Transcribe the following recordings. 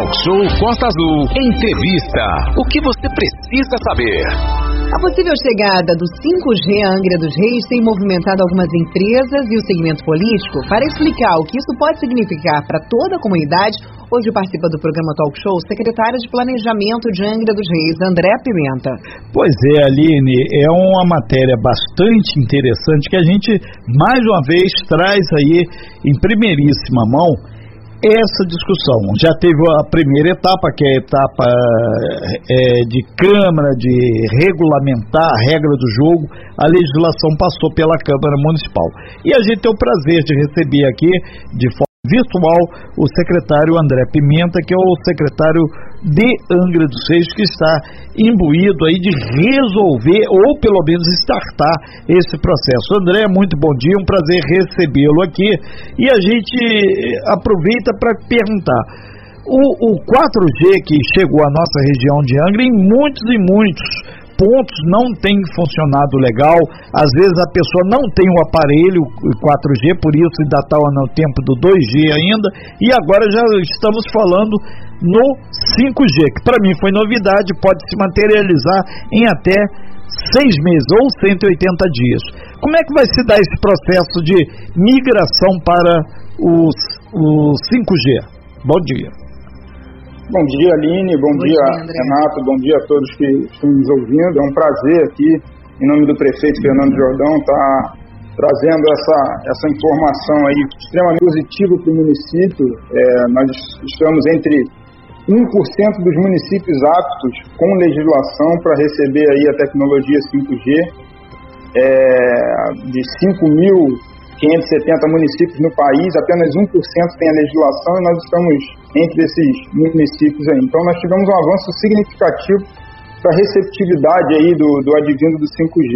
Talk Show Costa Azul. Entrevista. O que você precisa saber? A possível chegada do 5G à Angra dos Reis tem movimentado algumas empresas e o segmento político. Para explicar o que isso pode significar para toda a comunidade, hoje participa do programa Talk Show o secretário de Planejamento de Angra dos Reis, André Pimenta. Pois é, Aline, é uma matéria bastante interessante que a gente, mais uma vez, traz aí em primeiríssima mão essa discussão. Já teve a primeira etapa, que é a etapa é, de Câmara, de regulamentar a regra do jogo, a legislação passou pela Câmara Municipal. E a gente tem o prazer de receber aqui, de forma virtual o secretário André Pimenta, que é o secretário de Angra dos Reis, que está imbuído aí de resolver ou pelo menos startar esse processo. André, muito bom dia, um prazer recebê-lo aqui e a gente aproveita para perguntar. O, o 4G que chegou à nossa região de Angra, em muitos e muitos pontos não tem funcionado legal, às vezes a pessoa não tem o aparelho 4G, por isso ainda está no tempo do 2G ainda, e agora já estamos falando no 5G, que para mim foi novidade, pode se materializar em até seis meses ou 180 dias. Como é que vai se dar esse processo de migração para os, o 5G? Bom dia. Bom dia, Aline. Bom, bom dia, dia Renato. Bom dia a todos que estão nos ouvindo. É um prazer aqui, em nome do prefeito Fernando Jordão, estar tá trazendo essa, essa informação aí extremamente positiva para o município. É, nós estamos entre 1% dos municípios aptos com legislação para receber aí a tecnologia 5G. É, de 5 mil 570 municípios no país, apenas 1% tem a legislação e nós estamos entre esses municípios aí. Então nós tivemos um avanço significativo para a receptividade aí do, do advindo do 5G.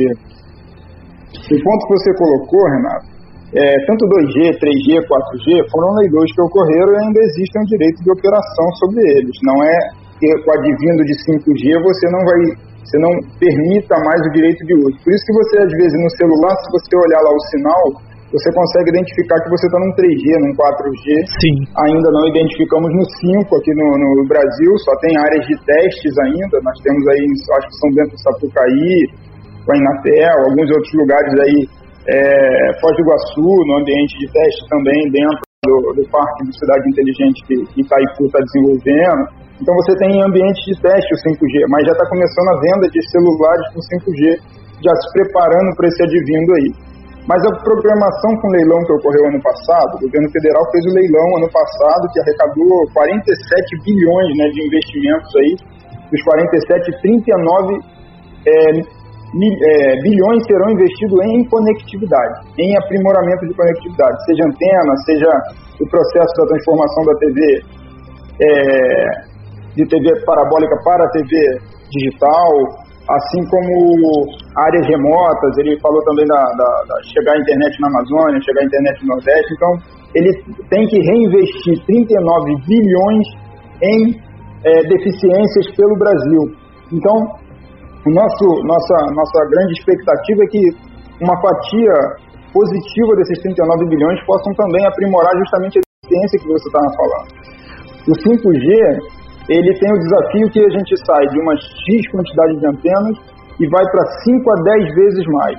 O ponto que você colocou, Renato, é, tanto 2G, 3G, 4G foram leilões que ocorreram e ainda existe um direito de operação sobre eles. Não é que com advindo de 5G você não vai, você não permita mais o direito de uso. Por isso que você às vezes no celular, se você olhar lá o sinal, você consegue identificar que você está num 3G, num 4G. Sim. Ainda não identificamos no 5 aqui no, no, Brasil, só tem áreas de testes ainda. Nós temos aí, acho que são dentro do Sapucaí, com a Inatel, alguns outros lugares aí, é, Foz do Iguaçu, no ambiente de teste também, dentro do, do Parque de Cidade Inteligente que Itaipu está desenvolvendo. Então você tem ambiente de teste o 5G, mas já está começando a venda de celulares com 5G, já se preparando para esse advindo aí. Mas a programação com leilão que ocorreu ano passado, o governo federal fez o leilão ano passado, que arrecadou 47 bilhões né, de investimentos aí, dos 47, 39 é, é, bilhões serão investidos em conectividade, em aprimoramento de conectividade, seja antena, seja o processo da transformação da TV é, de TV parabólica para TV digital, assim como áreas remotas, ele falou também da, da, da, chegar a internet na Amazônia, chegar a internet no Nordeste, então ele tem que reinvestir 39 bilhões em é, deficiências pelo Brasil. Então, o nosso, nossa, nossa grande expectativa é que uma fatia positiva desses 39 bilhões possam também aprimorar justamente a deficiência que você estava falando. O 5G ele tem o desafio que a gente sai de uma X quantidade de antenas e vai para 5 a 10 vezes mais.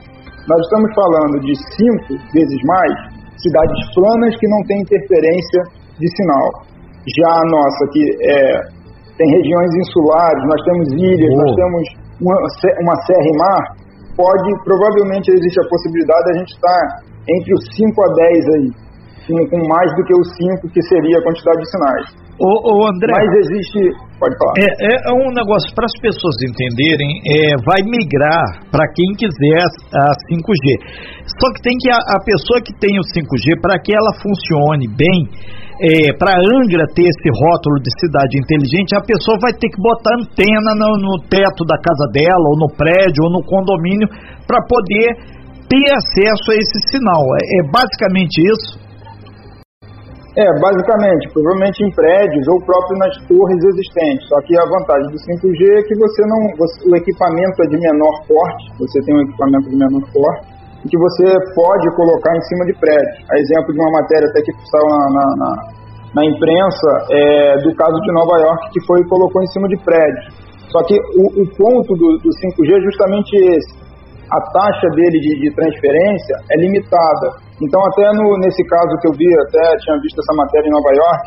Nós estamos falando de 5 vezes mais cidades planas que não têm interferência de sinal. Já a nossa, que é, tem regiões insulares, nós temos ilhas, oh. nós temos uma, uma e mar, pode, provavelmente existe a possibilidade de a gente estar entre os 5 a 10 aí, com, com mais do que os 5 que seria a quantidade de sinais. Ô, ô André. Mas existe. Pode falar. É, é um negócio para as pessoas entenderem, é, vai migrar para quem quiser a 5G. Só que tem que a, a pessoa que tem o 5G, para que ela funcione bem, é, para Angra ter esse rótulo de cidade inteligente, a pessoa vai ter que botar antena no, no teto da casa dela, ou no prédio, ou no condomínio, para poder ter acesso a esse sinal. É, é basicamente isso. É, basicamente, provavelmente em prédios ou próprio nas torres existentes. Só que a vantagem do 5G é que você não, você, o equipamento é de menor porte, você tem um equipamento de menor porte, e que você pode colocar em cima de prédios. A exemplo de uma matéria até que saiu na, na, na, na imprensa é, do caso de Nova York que foi colocou em cima de prédios. Só que o, o ponto do, do 5G é justamente esse. A taxa dele de, de transferência é limitada. Então, até no, nesse caso que eu vi, até tinha visto essa matéria em Nova York,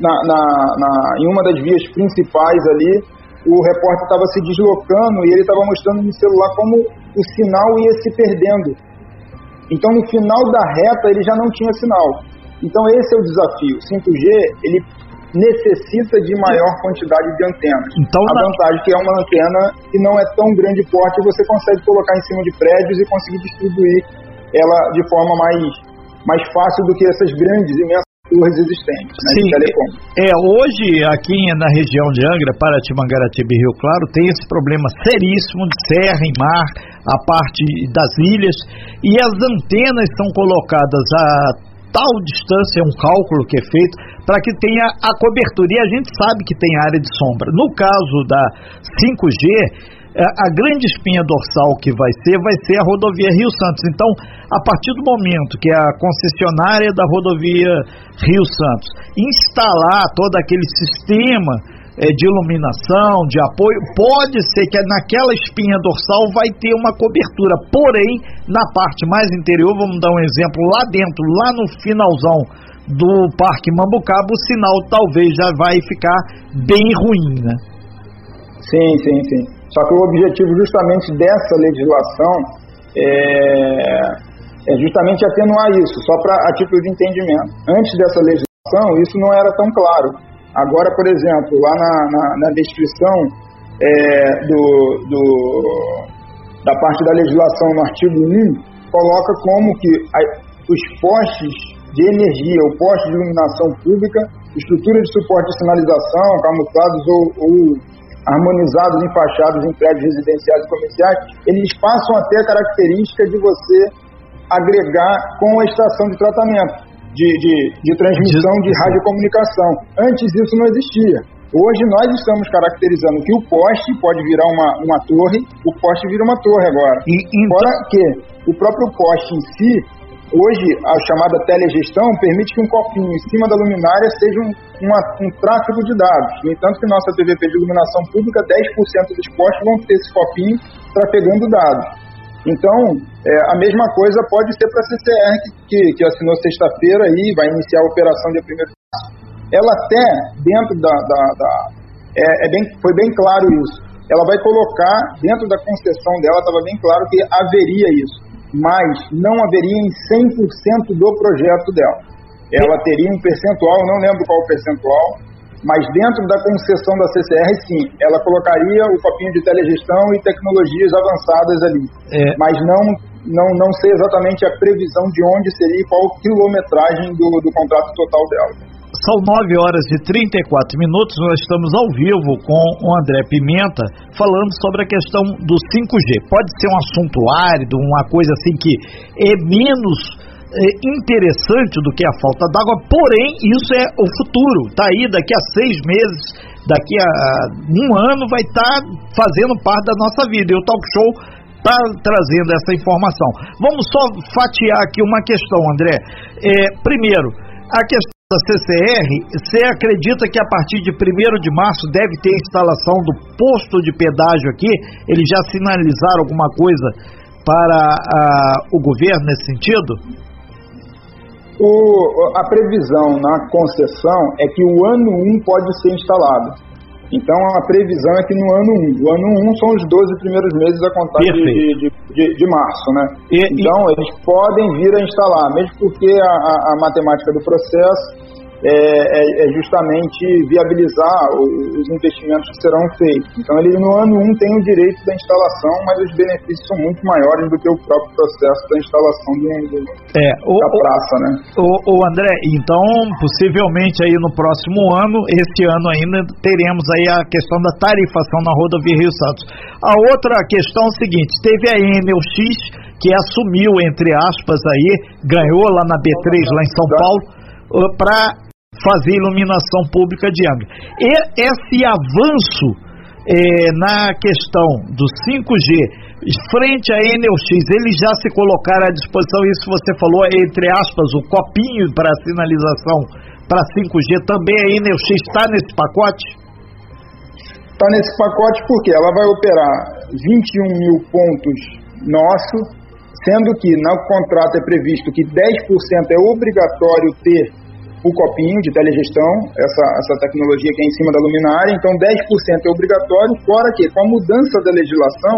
na, na, na em uma das vias principais ali, o repórter estava se deslocando e ele estava mostrando no celular como o sinal ia se perdendo. Então, no final da reta, ele já não tinha sinal. Então esse é o desafio. 5G ele necessita de maior quantidade de antenas. Então, a vantagem é que é uma antena que não é tão grande porte, você consegue colocar em cima de prédios e conseguir distribuir ela de forma mais, mais fácil do que essas grandes, imensas torres existentes né, Sim, É, hoje aqui na região de Angra, Paraty, e Rio Claro, tem esse problema seríssimo de serra e mar, a parte das ilhas, e as antenas são colocadas a tal distância, é um cálculo que é feito para que tenha a cobertura. E a gente sabe que tem área de sombra. No caso da 5G, é, a grande espinha dorsal que vai ser, vai ser a rodovia Rio Santos. Então, a partir do momento que a concessionária da rodovia Rio Santos instalar todo aquele sistema é, de iluminação, de apoio, pode ser que naquela espinha dorsal vai ter uma cobertura, porém, na parte mais interior, vamos dar um exemplo, lá dentro, lá no finalzão do Parque Mambucaba, o sinal talvez já vai ficar bem ruim, né? Sim, sim, sim. Só que o objetivo justamente dessa legislação é, é justamente atenuar isso, só para a título de entendimento. Antes dessa legislação, isso não era tão claro. Agora, por exemplo, lá na, na, na descrição é, do, do, da parte da legislação no artigo 1, coloca como que a, os postes de energia, o poste de iluminação pública, estrutura de suporte de sinalização, camuflados ou, ou harmonizados em fachadas em prédios residenciais e comerciais, eles passam a ter a característica de você agregar com a estação de tratamento de, de, de transmissão de radiocomunicação. Antes isso não existia. Hoje nós estamos caracterizando que o poste pode virar uma, uma torre, o poste vira uma torre agora. E, então... Fora que o próprio poste em si, hoje a chamada telegestão permite que um copinho em cima da luminária seja um, um tráfego de dados. No entanto que nossa TVP de iluminação pública, 10% dos postes vão ter esse copinho trafegando dados. Então, é, a mesma coisa pode ser para a CCR, que, que assinou sexta-feira e vai iniciar a operação de primeiro passo. Ela até, dentro da... da, da é, é bem, foi bem claro isso. Ela vai colocar, dentro da concessão dela, estava bem claro que haveria isso, mas não haveria em 100% do projeto dela. Ela teria um percentual, não lembro qual percentual, mas dentro da concessão da CCR, sim, ela colocaria o copinho de telegestão e tecnologias avançadas ali. É. Mas não, não, não sei exatamente a previsão de onde seria e qual quilometragem do, do contrato total dela. São 9 horas e 34 minutos, nós estamos ao vivo com o André Pimenta falando sobre a questão do 5G. Pode ser um assunto árido, uma coisa assim que é menos é, interessante do que a falta d'água, porém, isso é o futuro. Está aí, daqui a seis meses, daqui a um ano, vai estar tá fazendo parte da nossa vida. E o Talk Show está trazendo essa informação. Vamos só fatiar aqui uma questão, André. É, primeiro, a questão da CCR, você acredita que a partir de 1 de março deve ter instalação do posto de pedágio aqui? Eles já sinalizaram alguma coisa para a, o governo nesse sentido? O, a previsão na concessão é que o ano 1 pode ser instalado. Então a previsão é que no ano 1, o ano 1 são os 12 primeiros meses a contar de, de, de, de, março, né? E, então e... eles podem vir a instalar, mesmo porque a, a, a matemática do processo é, é, é, justamente viabilizar os investimentos que serão feitos. Então, ele no ano 1 um, tem o direito da instalação, mas os benefícios são muito maiores do que o próprio processo da instalação do, do é, o, da praça, né? O, o André, então, possivelmente aí no próximo ano, esse ano ainda, teremos aí a questão da tarifação na rodovia Rio Santos. A outra questão é o seguinte, teve a Enel X, que assumiu, entre aspas, aí, ganhou lá na B3, lá em São Paulo, para fazer iluminação pública de Angra. E esse avanço é, na questão do 5G frente à Enel X, eles já se colocaram à disposição, isso você falou, entre aspas, o copinho para sinalização para 5G também a Energia está nesse pacote? Está nesse pacote porque ela vai operar 21 mil pontos nosso, sendo que no contrato é previsto que 10% é obrigatório ter o copinho de telegestão, essa, essa tecnologia que é em cima da luminária, então 10% é obrigatório, fora que com a mudança da legislação,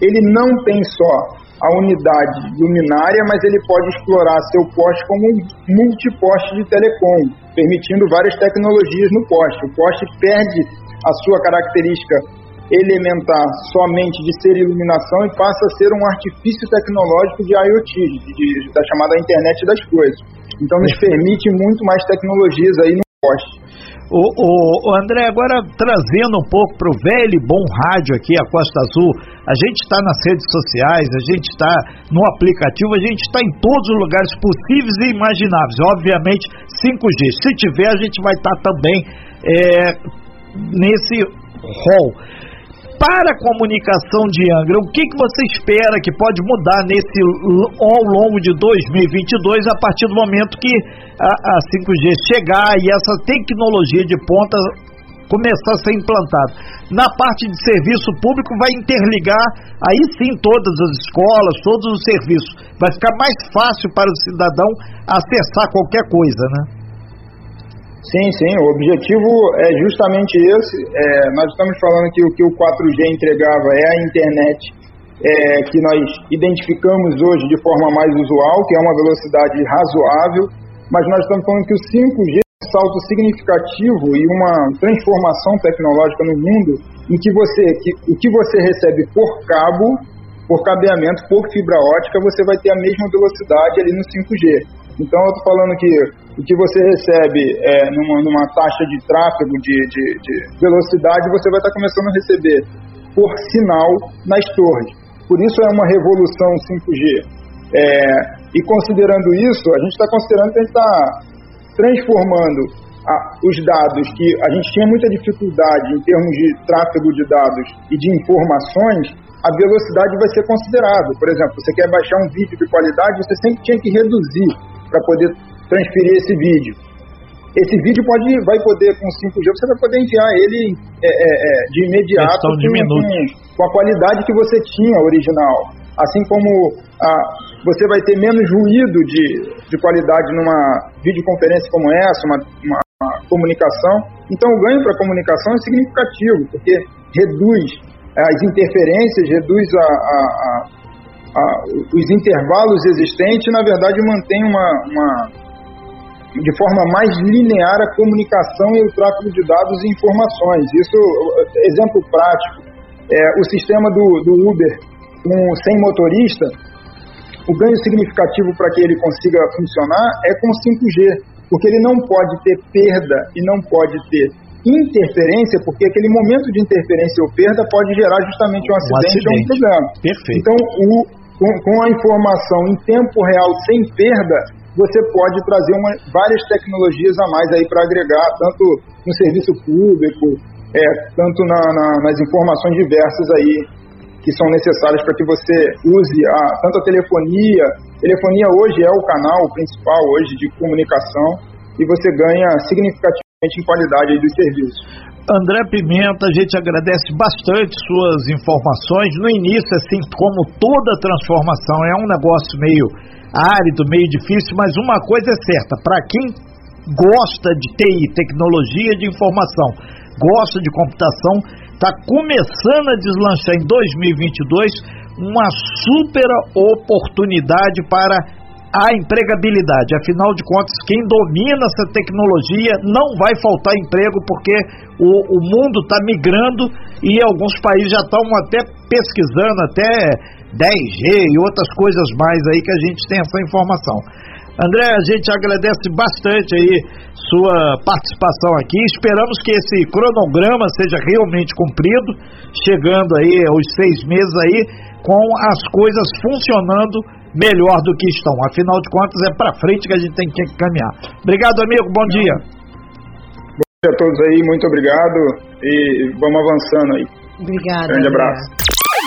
ele não tem só a unidade luminária, mas ele pode explorar seu poste como um multiposte de telecom, permitindo várias tecnologias no poste. O poste perde a sua característica elementar somente de ser iluminação e passa a ser um artifício tecnológico de IoT, de, de, da chamada internet das coisas. Então nos permite muito mais tecnologias aí no poste. O, o, o, André, agora trazendo um pouco para o velho bom rádio aqui, a Costa Azul, a gente está nas redes sociais, a gente está no aplicativo, a gente está em todos os lugares possíveis e imagináveis. Obviamente, 5G. Se tiver, a gente vai estar tá também é, nesse hall para a comunicação de Angra, o que, que você espera que pode mudar nesse ao longo de 2022 a partir do momento que a, a 5G chegar e essa tecnologia de ponta começar a ser implantada? Na parte de serviço público vai interligar aí sim todas as escolas, todos os serviços. Vai ficar mais fácil para o cidadão acessar qualquer coisa, né? Sim, sim, o objetivo é justamente esse. É, nós estamos falando que o que o 4G entregava é a internet é, que nós identificamos hoje de forma mais usual, que é uma velocidade razoável, mas nós estamos falando que o 5G é um salto significativo e uma transformação tecnológica no mundo em que você, que, o que você recebe por cabo, por cabeamento, por fibra ótica, você vai ter a mesma velocidade ali no 5G. Então, eu estou falando que o que você recebe é, numa, numa taxa de tráfego de, de, de, velocidade, você vai estar começando a receber por sinal nas torres. Por isso é uma revolução 5G. É, e considerando isso, a gente está considerando que a gente está transformando a, os dados que a gente tinha muita dificuldade em termos de tráfego de dados e de informações, a velocidade vai ser considerada. Por exemplo, você quer baixar um vídeo de qualidade, você sempre tinha que reduzir para poder transferir esse vídeo. Esse vídeo pode, vai poder, com 5G, você vai poder enviar ele é, é, é de imediato de com, com, a qualidade que você tinha original. Assim como a, você vai ter menos ruído de, de qualidade numa videoconferência como essa, uma, uma, comunicação. Então, o ganho para a comunicação é significativo, porque reduz as interferências, reduz a, a, a, os intervalos existentes, na verdade, mantém uma, uma, de forma mais linear a comunicação e o tráfego de dados e informações. Isso, exemplo prático, é, o sistema do, do Uber com, sem motorista, o ganho significativo para que ele consiga funcionar é com 5G, porque ele não pode ter perda e não pode ter interferência, porque aquele momento de interferência ou perda pode gerar justamente um acidente, um acidente. ou um problema. Perfeito. Então, o, com, com a informação em tempo real, sem perda, você pode trazer uma, várias tecnologias a mais aí para agregar, tanto no serviço público, é, tanto na, na, nas informações diversas aí que são necessárias para que você use a, tanto a telefonia. Telefonia hoje é o canal principal hoje de comunicação e você ganha significativamente em qualidade aí dos serviços. André Pimenta, a gente agradece bastante suas informações. No início, assim como toda transformação, é um negócio meio árido, meio difícil, mas uma coisa é certa: para quem gosta de TI, tecnologia de informação, gosta de computação, está começando a deslanchar em 2022 uma super oportunidade para a empregabilidade. Afinal de contas, quem domina essa tecnologia não vai faltar emprego porque o, o mundo está migrando e alguns países já estão até pesquisando até 10G e outras coisas mais aí que a gente tem essa informação. André, a gente agradece bastante aí sua participação aqui. Esperamos que esse cronograma seja realmente cumprido, chegando aí aos seis meses aí, com as coisas funcionando melhor do que estão. Afinal de contas, é para frente que a gente tem que caminhar. Obrigado, amigo. Bom dia. Bom dia a todos aí. Muito obrigado e vamos avançando aí. Obrigado. Grande abraço.